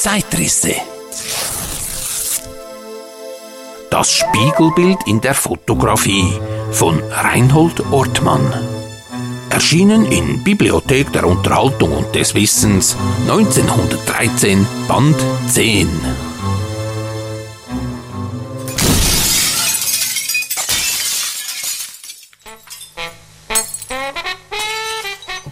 Zeitrisse. Das Spiegelbild in der Fotografie von Reinhold Ortmann. Erschienen in Bibliothek der Unterhaltung und des Wissens 1913, Band 10.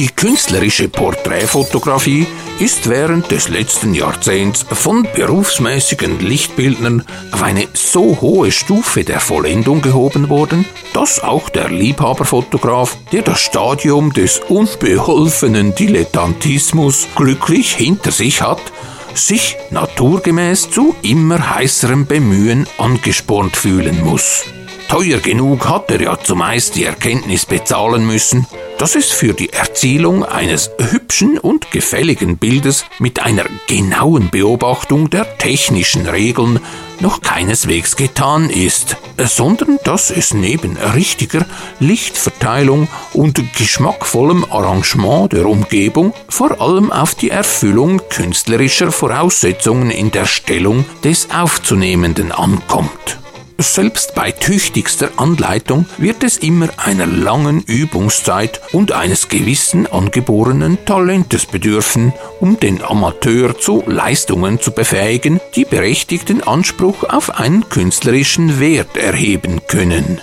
Die künstlerische Porträtfotografie ist während des letzten Jahrzehnts von berufsmäßigen Lichtbildnern auf eine so hohe Stufe der Vollendung gehoben worden, dass auch der Liebhaberfotograf, der das Stadium des unbeholfenen Dilettantismus glücklich hinter sich hat, sich naturgemäß zu immer heißerem Bemühen angespornt fühlen muss. Teuer genug hat er ja zumeist die Erkenntnis bezahlen müssen, dass es für die Erzielung eines hübschen und gefälligen Bildes mit einer genauen Beobachtung der technischen Regeln noch keineswegs getan ist, sondern dass es neben richtiger Lichtverteilung und geschmackvollem Arrangement der Umgebung vor allem auf die Erfüllung künstlerischer Voraussetzungen in der Stellung des Aufzunehmenden ankommt. Selbst bei tüchtigster Anleitung wird es immer einer langen Übungszeit und eines gewissen angeborenen Talentes bedürfen, um den Amateur zu Leistungen zu befähigen, die berechtigten Anspruch auf einen künstlerischen Wert erheben können.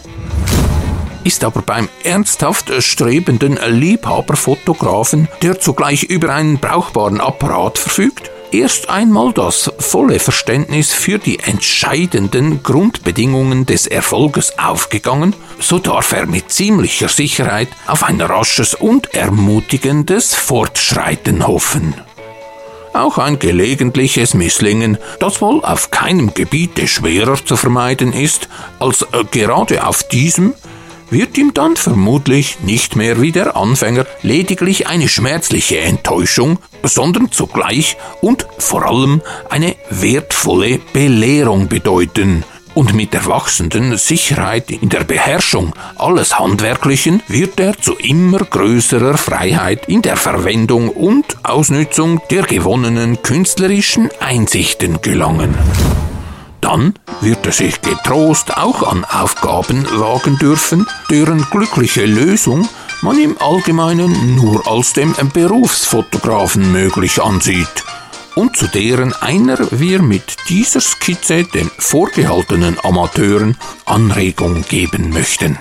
Ist aber beim ernsthaft strebenden Liebhaberfotografen, der zugleich über einen brauchbaren Apparat verfügt, erst einmal das volle Verständnis für die entscheidenden Grundbedingungen des Erfolges aufgegangen, so darf er mit ziemlicher Sicherheit auf ein rasches und ermutigendes Fortschreiten hoffen. Auch ein gelegentliches Misslingen, das wohl auf keinem Gebiete schwerer zu vermeiden ist, als äh, gerade auf diesem, wird ihm dann vermutlich nicht mehr wie der Anfänger lediglich eine schmerzliche Enttäuschung, sondern zugleich und vor allem eine wertvolle Belehrung bedeuten. Und mit der wachsenden Sicherheit in der Beherrschung alles Handwerklichen wird er zu immer größerer Freiheit in der Verwendung und Ausnützung der gewonnenen künstlerischen Einsichten gelangen. Dann wird er sich getrost auch an Aufgaben wagen dürfen, deren glückliche Lösung man im Allgemeinen nur als dem Berufsfotografen möglich ansieht und zu deren einer wir mit dieser Skizze den vorgehaltenen Amateuren Anregung geben möchten.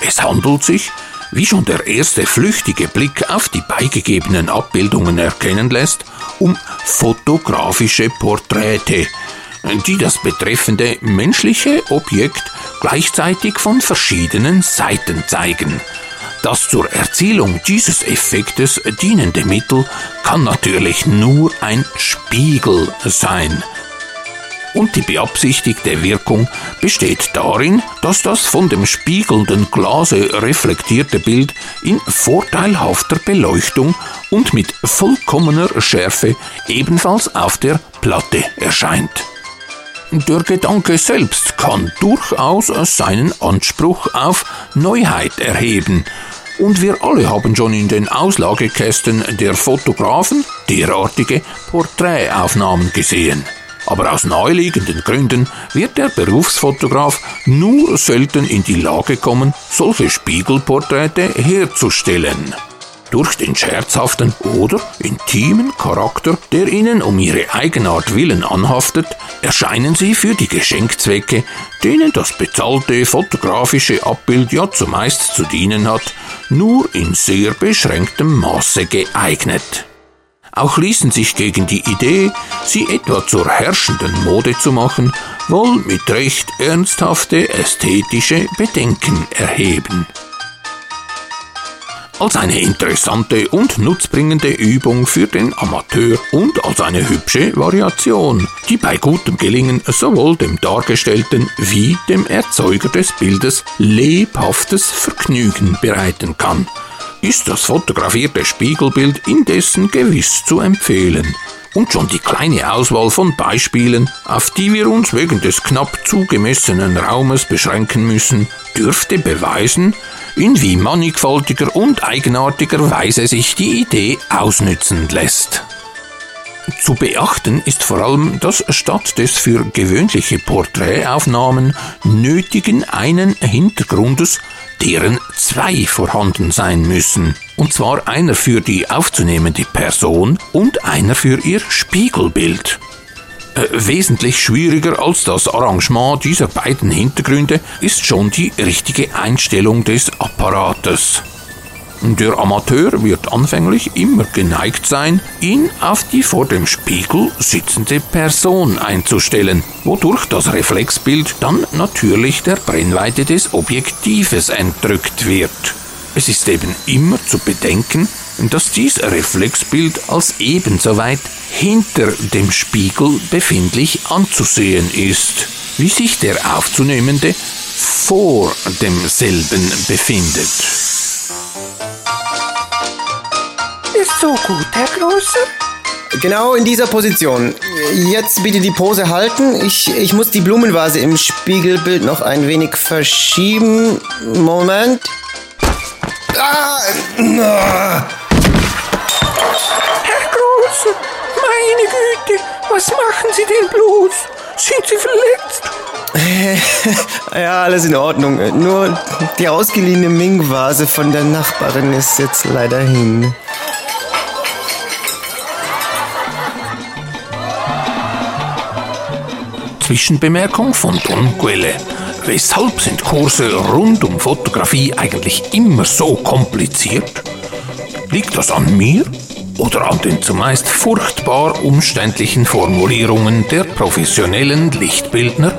Es handelt sich wie schon der erste flüchtige Blick auf die beigegebenen Abbildungen erkennen lässt, um fotografische Porträte, die das betreffende menschliche Objekt gleichzeitig von verschiedenen Seiten zeigen. Das zur Erzielung dieses Effektes dienende Mittel kann natürlich nur ein Spiegel sein – und die beabsichtigte Wirkung besteht darin, dass das von dem spiegelnden Glase reflektierte Bild in vorteilhafter Beleuchtung und mit vollkommener Schärfe ebenfalls auf der Platte erscheint. Der Gedanke selbst kann durchaus seinen Anspruch auf Neuheit erheben, und wir alle haben schon in den Auslagekästen der Fotografen derartige Porträtaufnahmen gesehen aber aus naheliegenden Gründen wird der Berufsfotograf nur selten in die Lage kommen, solche Spiegelporträte herzustellen. Durch den scherzhaften oder intimen Charakter, der ihnen um ihre Eigenart willen anhaftet, erscheinen sie für die Geschenkzwecke, denen das bezahlte fotografische Abbild ja zumeist zu dienen hat, nur in sehr beschränktem Maße geeignet. Auch ließen sich gegen die Idee, sie etwa zur herrschenden Mode zu machen, wohl mit recht ernsthafte ästhetische Bedenken erheben. Als eine interessante und nutzbringende Übung für den Amateur und als eine hübsche Variation, die bei gutem Gelingen sowohl dem Dargestellten wie dem Erzeuger des Bildes lebhaftes Vergnügen bereiten kann ist das fotografierte Spiegelbild indessen gewiss zu empfehlen. Und schon die kleine Auswahl von Beispielen, auf die wir uns wegen des knapp zugemessenen Raumes beschränken müssen, dürfte beweisen, in wie mannigfaltiger und eigenartiger Weise sich die Idee ausnützen lässt. Zu beachten ist vor allem, dass statt des für gewöhnliche Porträtaufnahmen nötigen einen Hintergrundes deren zwei vorhanden sein müssen. Und zwar einer für die aufzunehmende Person und einer für ihr Spiegelbild. Äh, wesentlich schwieriger als das Arrangement dieser beiden Hintergründe ist schon die richtige Einstellung des Apparates. Der Amateur wird anfänglich immer geneigt sein, ihn auf die vor dem Spiegel sitzende Person einzustellen, wodurch das Reflexbild dann natürlich der Brennweite des Objektives entrückt wird. Es ist eben immer zu bedenken, dass dies Reflexbild als ebenso weit hinter dem Spiegel befindlich anzusehen ist, wie sich der Aufzunehmende vor demselben befindet. So gut, Herr Großer? Genau in dieser Position. Jetzt bitte die Pose halten. Ich, ich muss die Blumenvase im Spiegelbild noch ein wenig verschieben. Moment. Ah, Herr Großer, meine Güte, was machen Sie denn bloß? Sind Sie verletzt? ja, alles in Ordnung. Nur die ausgeliehene Ming-Vase von der Nachbarin ist jetzt leider hin. Zwischenbemerkung von Don Quelle. Weshalb sind Kurse rund um Fotografie eigentlich immer so kompliziert? Liegt das an mir oder an den zumeist furchtbar umständlichen Formulierungen der professionellen Lichtbildner?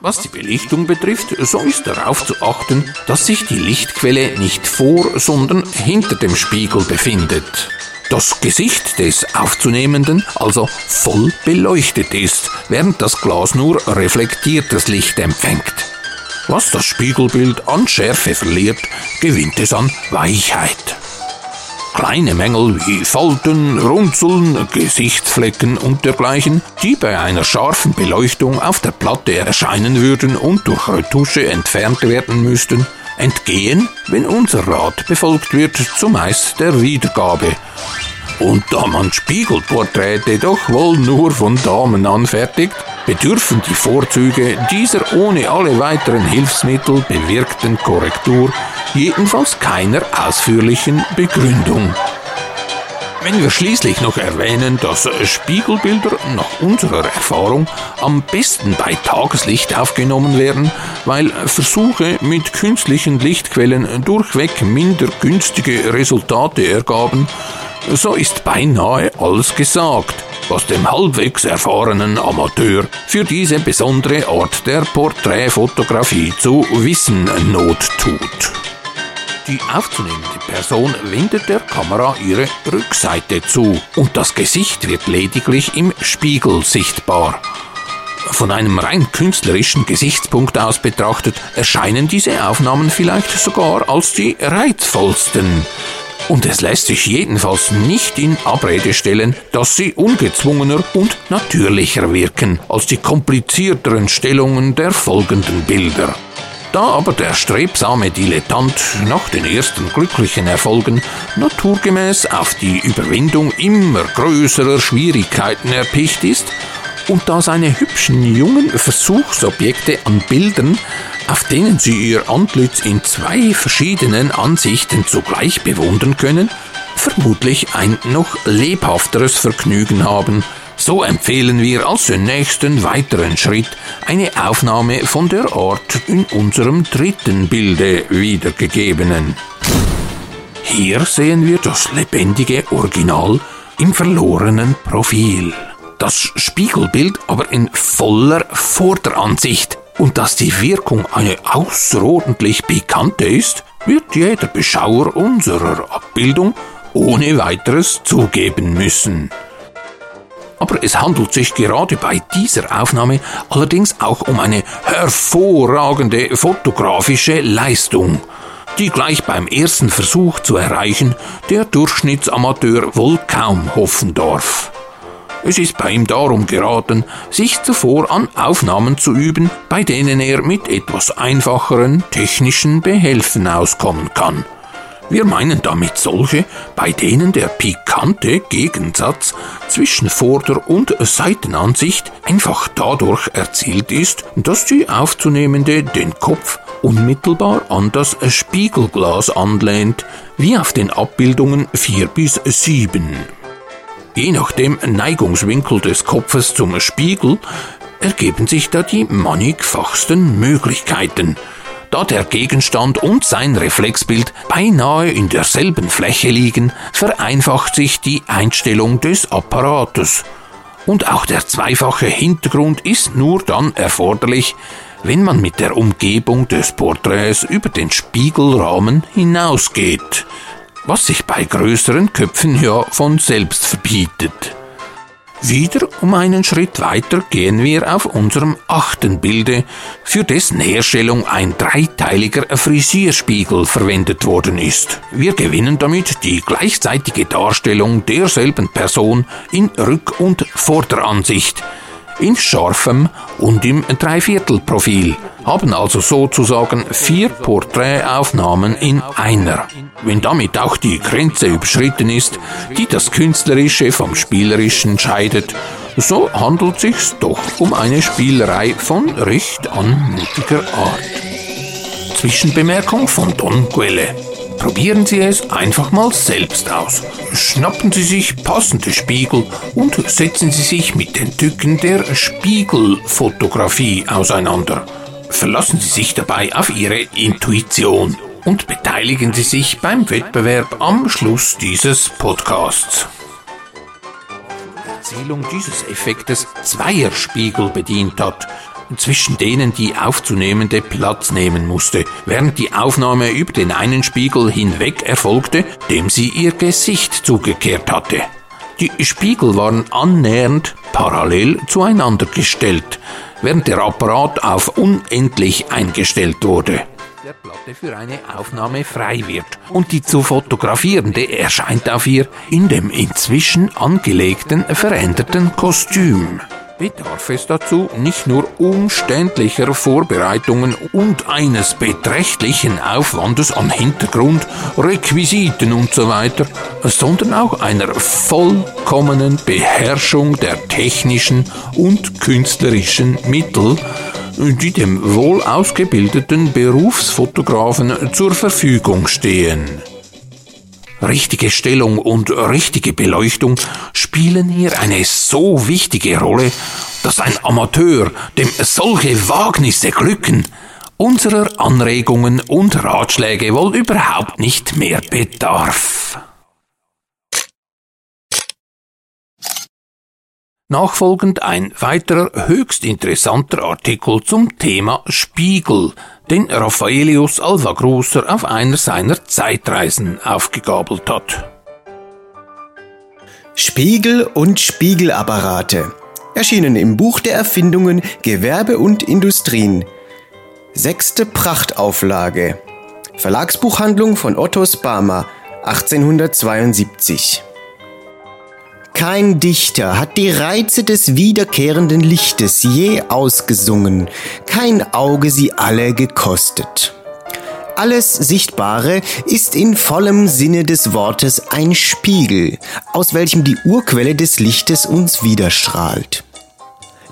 Was die Belichtung betrifft, so ist darauf zu achten, dass sich die Lichtquelle nicht vor, sondern hinter dem Spiegel befindet das Gesicht des Aufzunehmenden also voll beleuchtet ist, während das Glas nur reflektiertes Licht empfängt. Was das Spiegelbild an Schärfe verliert, gewinnt es an Weichheit. Kleine Mängel wie Falten, Runzeln, Gesichtsflecken und dergleichen, die bei einer scharfen Beleuchtung auf der Platte erscheinen würden und durch Retusche entfernt werden müssten, entgehen, wenn unser Rat befolgt wird, zumeist der Wiedergabe. Und da man Spiegelporträte doch wohl nur von Damen anfertigt, bedürfen die Vorzüge dieser ohne alle weiteren Hilfsmittel bewirkten Korrektur jedenfalls keiner ausführlichen Begründung. Wenn wir schließlich noch erwähnen, dass Spiegelbilder nach unserer Erfahrung am besten bei Tageslicht aufgenommen werden, weil Versuche mit künstlichen Lichtquellen durchweg minder günstige Resultate ergaben, so ist beinahe alles gesagt, was dem halbwegs erfahrenen Amateur für diese besondere Art der Porträtfotografie zu wissen Not tut. Die aufzunehmende Person wendet der Kamera ihre Rückseite zu und das Gesicht wird lediglich im Spiegel sichtbar. Von einem rein künstlerischen Gesichtspunkt aus betrachtet erscheinen diese Aufnahmen vielleicht sogar als die reizvollsten. Und es lässt sich jedenfalls nicht in Abrede stellen, dass sie ungezwungener und natürlicher wirken als die komplizierteren Stellungen der folgenden Bilder. Da aber der strebsame Dilettant nach den ersten glücklichen Erfolgen naturgemäß auf die Überwindung immer größerer Schwierigkeiten erpicht ist, und da seine hübschen jungen Versuchsobjekte an Bildern, auf denen sie ihr Antlitz in zwei verschiedenen Ansichten zugleich bewundern können, vermutlich ein noch lebhafteres Vergnügen haben, so empfehlen wir als nächsten weiteren Schritt eine Aufnahme von der Art in unserem dritten Bilde wiedergegebenen. Hier sehen wir das lebendige Original im verlorenen Profil. Das Spiegelbild aber in voller Vorderansicht. Und dass die Wirkung eine außerordentlich pikante ist, wird jeder Beschauer unserer Abbildung ohne weiteres zugeben müssen. Aber es handelt sich gerade bei dieser Aufnahme allerdings auch um eine hervorragende fotografische Leistung, die gleich beim ersten Versuch zu erreichen der Durchschnittsamateur wohl kaum hoffen darf. Es ist bei ihm darum geraten, sich zuvor an Aufnahmen zu üben, bei denen er mit etwas einfacheren technischen Behelfen auskommen kann. Wir meinen damit solche, bei denen der pikante Gegensatz zwischen Vorder- und Seitenansicht einfach dadurch erzielt ist, dass die Aufzunehmende den Kopf unmittelbar an das Spiegelglas anlehnt, wie auf den Abbildungen 4 bis 7. Je nach dem Neigungswinkel des Kopfes zum Spiegel ergeben sich da die mannigfachsten Möglichkeiten – da der Gegenstand und sein Reflexbild beinahe in derselben Fläche liegen, vereinfacht sich die Einstellung des Apparates. Und auch der zweifache Hintergrund ist nur dann erforderlich, wenn man mit der Umgebung des Porträts über den Spiegelrahmen hinausgeht, was sich bei größeren Köpfen ja von selbst verbietet. Wieder um einen Schritt weiter gehen wir auf unserem achten Bilde, für dessen Herstellung ein dreiteiliger Frisierspiegel verwendet worden ist. Wir gewinnen damit die gleichzeitige Darstellung derselben Person in Rück- und Vorderansicht, in scharfem und im Dreiviertelprofil, haben also sozusagen vier Porträtaufnahmen in einer. Wenn damit auch die Grenze überschritten ist, die das Künstlerische vom Spielerischen scheidet, so handelt sich's doch um eine Spielerei von recht anmutiger Art. Zwischenbemerkung von Don Quelle. Probieren Sie es einfach mal selbst aus. Schnappen Sie sich passende Spiegel und setzen Sie sich mit den Tücken der Spiegelfotografie auseinander. Verlassen Sie sich dabei auf Ihre Intuition und beteiligen Sie sich beim Wettbewerb am Schluss dieses Podcasts. Erzählung dieses Effektes Zweierspiegel bedient hat, zwischen denen die Aufzunehmende Platz nehmen musste, während die Aufnahme über den einen Spiegel hinweg erfolgte, dem sie ihr Gesicht zugekehrt hatte. Die Spiegel waren annähernd parallel zueinander gestellt, während der Apparat auf unendlich eingestellt wurde. Der Platte für eine Aufnahme frei wird und die zu fotografierende erscheint auf ihr in dem inzwischen angelegten veränderten Kostüm bedarf es dazu nicht nur umständlicher Vorbereitungen und eines beträchtlichen Aufwandes an Hintergrund, Requisiten usw., so sondern auch einer vollkommenen Beherrschung der technischen und künstlerischen Mittel, die dem wohl ausgebildeten Berufsfotografen zur Verfügung stehen. Richtige Stellung und richtige Beleuchtung spielen hier eine so wichtige Rolle, dass ein Amateur, dem solche Wagnisse glücken, unserer Anregungen und Ratschläge wohl überhaupt nicht mehr bedarf. Nachfolgend ein weiterer höchst interessanter Artikel zum Thema Spiegel, den Raffaelius Alvagrusser auf einer seiner Zeitreisen aufgegabelt hat. Spiegel und Spiegelapparate erschienen im Buch der Erfindungen Gewerbe und Industrien. Sechste Prachtauflage. Verlagsbuchhandlung von Otto Sparma 1872. Kein Dichter hat die Reize des wiederkehrenden Lichtes je ausgesungen, kein Auge sie alle gekostet. Alles Sichtbare ist in vollem Sinne des Wortes ein Spiegel, aus welchem die Urquelle des Lichtes uns widerstrahlt.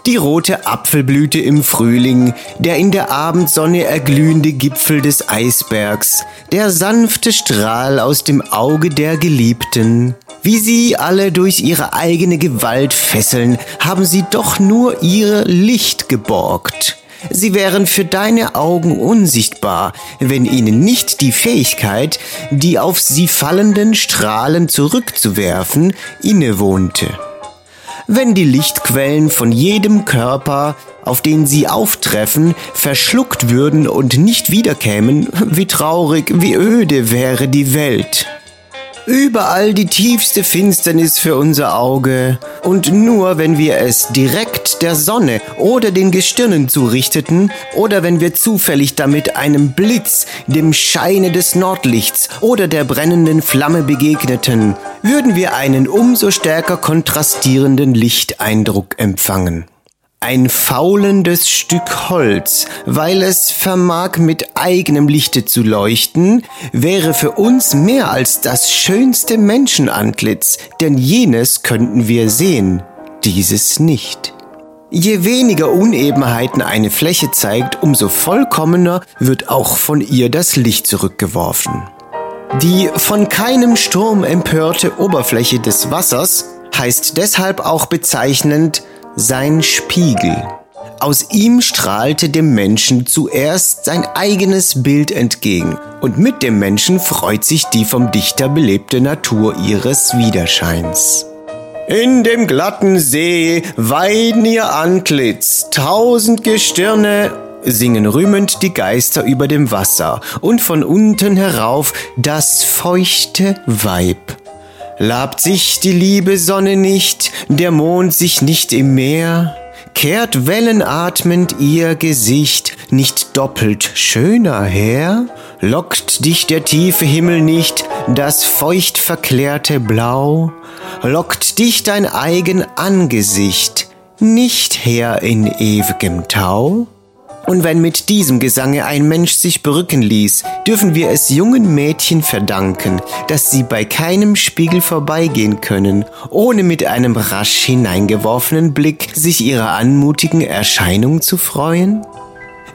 Die rote Apfelblüte im Frühling, der in der Abendsonne erglühende Gipfel des Eisbergs, der sanfte Strahl aus dem Auge der Geliebten, wie sie alle durch ihre eigene Gewalt fesseln, haben sie doch nur ihr Licht geborgt. Sie wären für deine Augen unsichtbar, wenn ihnen nicht die Fähigkeit, die auf sie fallenden Strahlen zurückzuwerfen, innewohnte. Wenn die Lichtquellen von jedem Körper, auf den sie auftreffen, verschluckt würden und nicht wiederkämen, wie traurig, wie öde wäre die Welt. Überall die tiefste Finsternis für unser Auge. Und nur wenn wir es direkt der Sonne oder den Gestirnen zurichteten, oder wenn wir zufällig damit einem Blitz, dem Scheine des Nordlichts oder der brennenden Flamme begegneten, würden wir einen umso stärker kontrastierenden Lichteindruck empfangen. Ein faulendes Stück Holz, weil es vermag mit eigenem Lichte zu leuchten, wäre für uns mehr als das schönste Menschenantlitz, denn jenes könnten wir sehen, dieses nicht. Je weniger Unebenheiten eine Fläche zeigt, umso vollkommener wird auch von ihr das Licht zurückgeworfen. Die von keinem Sturm empörte Oberfläche des Wassers heißt deshalb auch bezeichnend sein Spiegel. Aus ihm strahlte dem Menschen zuerst sein eigenes Bild entgegen, und mit dem Menschen freut sich die vom Dichter belebte Natur ihres Widerscheins. In dem glatten See weiden ihr Antlitz, tausend Gestirne singen rühmend die Geister über dem Wasser und von unten herauf das feuchte Weib. Labt sich die liebe Sonne nicht, der Mond sich nicht im Meer, kehrt wellenatmend ihr Gesicht nicht doppelt schöner her? Lockt dich der tiefe Himmel nicht, das feucht verklärte Blau? Lockt dich dein eigen Angesicht nicht her in ewigem Tau? Und wenn mit diesem Gesange ein Mensch sich berücken ließ, dürfen wir es jungen Mädchen verdanken, dass sie bei keinem Spiegel vorbeigehen können, ohne mit einem rasch hineingeworfenen Blick sich ihrer anmutigen Erscheinung zu freuen?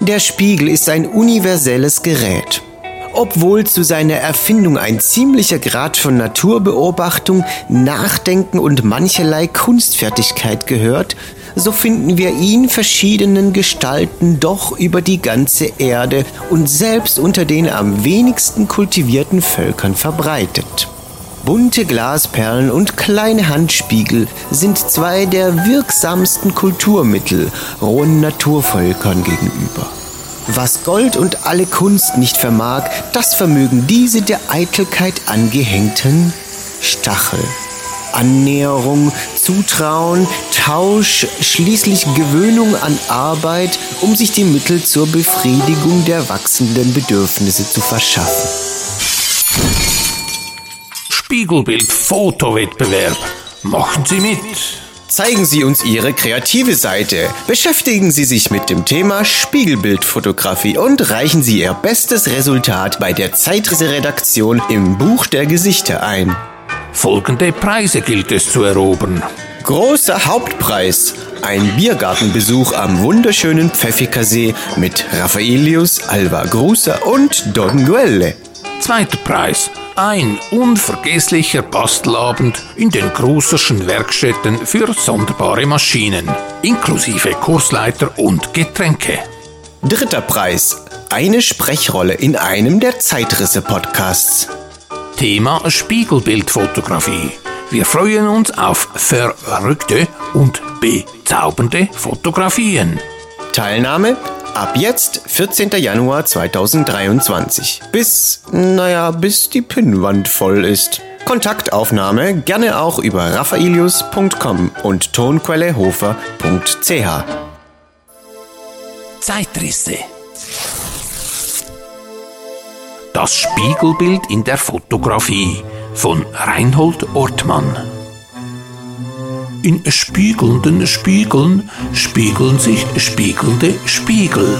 Der Spiegel ist ein universelles Gerät. Obwohl zu seiner Erfindung ein ziemlicher Grad von Naturbeobachtung, Nachdenken und mancherlei Kunstfertigkeit gehört, so finden wir ihn verschiedenen Gestalten doch über die ganze Erde und selbst unter den am wenigsten kultivierten Völkern verbreitet. Bunte Glasperlen und kleine Handspiegel sind zwei der wirksamsten Kulturmittel rohen Naturvölkern gegenüber. Was Gold und alle Kunst nicht vermag, das vermögen diese der Eitelkeit angehängten Stachel. Annäherung, Zutrauen, Tausch, schließlich Gewöhnung an Arbeit, um sich die Mittel zur Befriedigung der wachsenden Bedürfnisse zu verschaffen. Spiegelbild-Fotowettbewerb. Machen Sie mit. Zeigen Sie uns Ihre kreative Seite. Beschäftigen Sie sich mit dem Thema Spiegelbildfotografie und reichen Sie Ihr bestes Resultat bei der Zeitredaktion im Buch der Gesichter ein. Folgende Preise gilt es zu erobern. Großer Hauptpreis. Ein Biergartenbesuch am wunderschönen Pfäffikersee mit Raffaelius, Alva Grusa und Don Guelle. Zweiter Preis. Ein unvergesslicher Bastelabend in den Gruserschen Werkstätten für sonderbare Maschinen, inklusive Kursleiter und Getränke. Dritter Preis. Eine Sprechrolle in einem der Zeitrisse-Podcasts. Thema Spiegelbildfotografie. Wir freuen uns auf verrückte und bezaubernde Fotografien. Teilnahme ab jetzt 14. Januar 2023. Bis, naja, bis die Pinnwand voll ist. Kontaktaufnahme gerne auch über raffaelius.com und tonquellehofer.ch. Zeitrisse. Das Spiegelbild in der Fotografie von Reinhold Ortmann. In spiegelnden Spiegeln spiegeln sich spiegelnde Spiegel.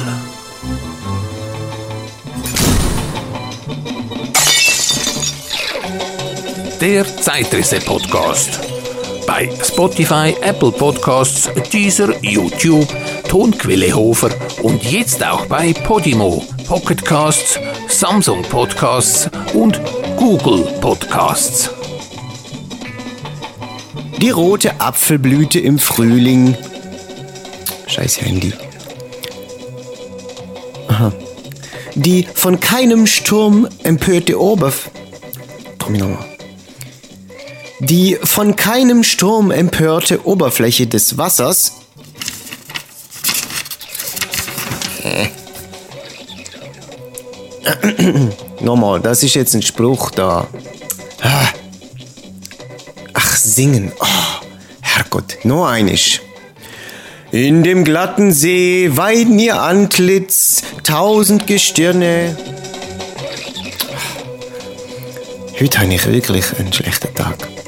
Der Zeitrisse-Podcast. Bei Spotify, Apple Podcasts, Deezer, YouTube, Tonquelle Hofer und jetzt auch bei Podimo, Pocketcasts, Samsung Podcasts und Google Podcasts. Die rote Apfelblüte im Frühling. Scheiß Handy. Aha. Die von keinem Sturm empörte Oberf. Komm ich nochmal. Die von keinem Sturm empörte Oberfläche des Wassers Nochmal, das ist jetzt ein Spruch da. Ach, singen. Oh, Herrgott, noch einisch. In dem glatten See weiden ihr Antlitz tausend Gestirne. Heute habe ich wirklich einen schlechten Tag.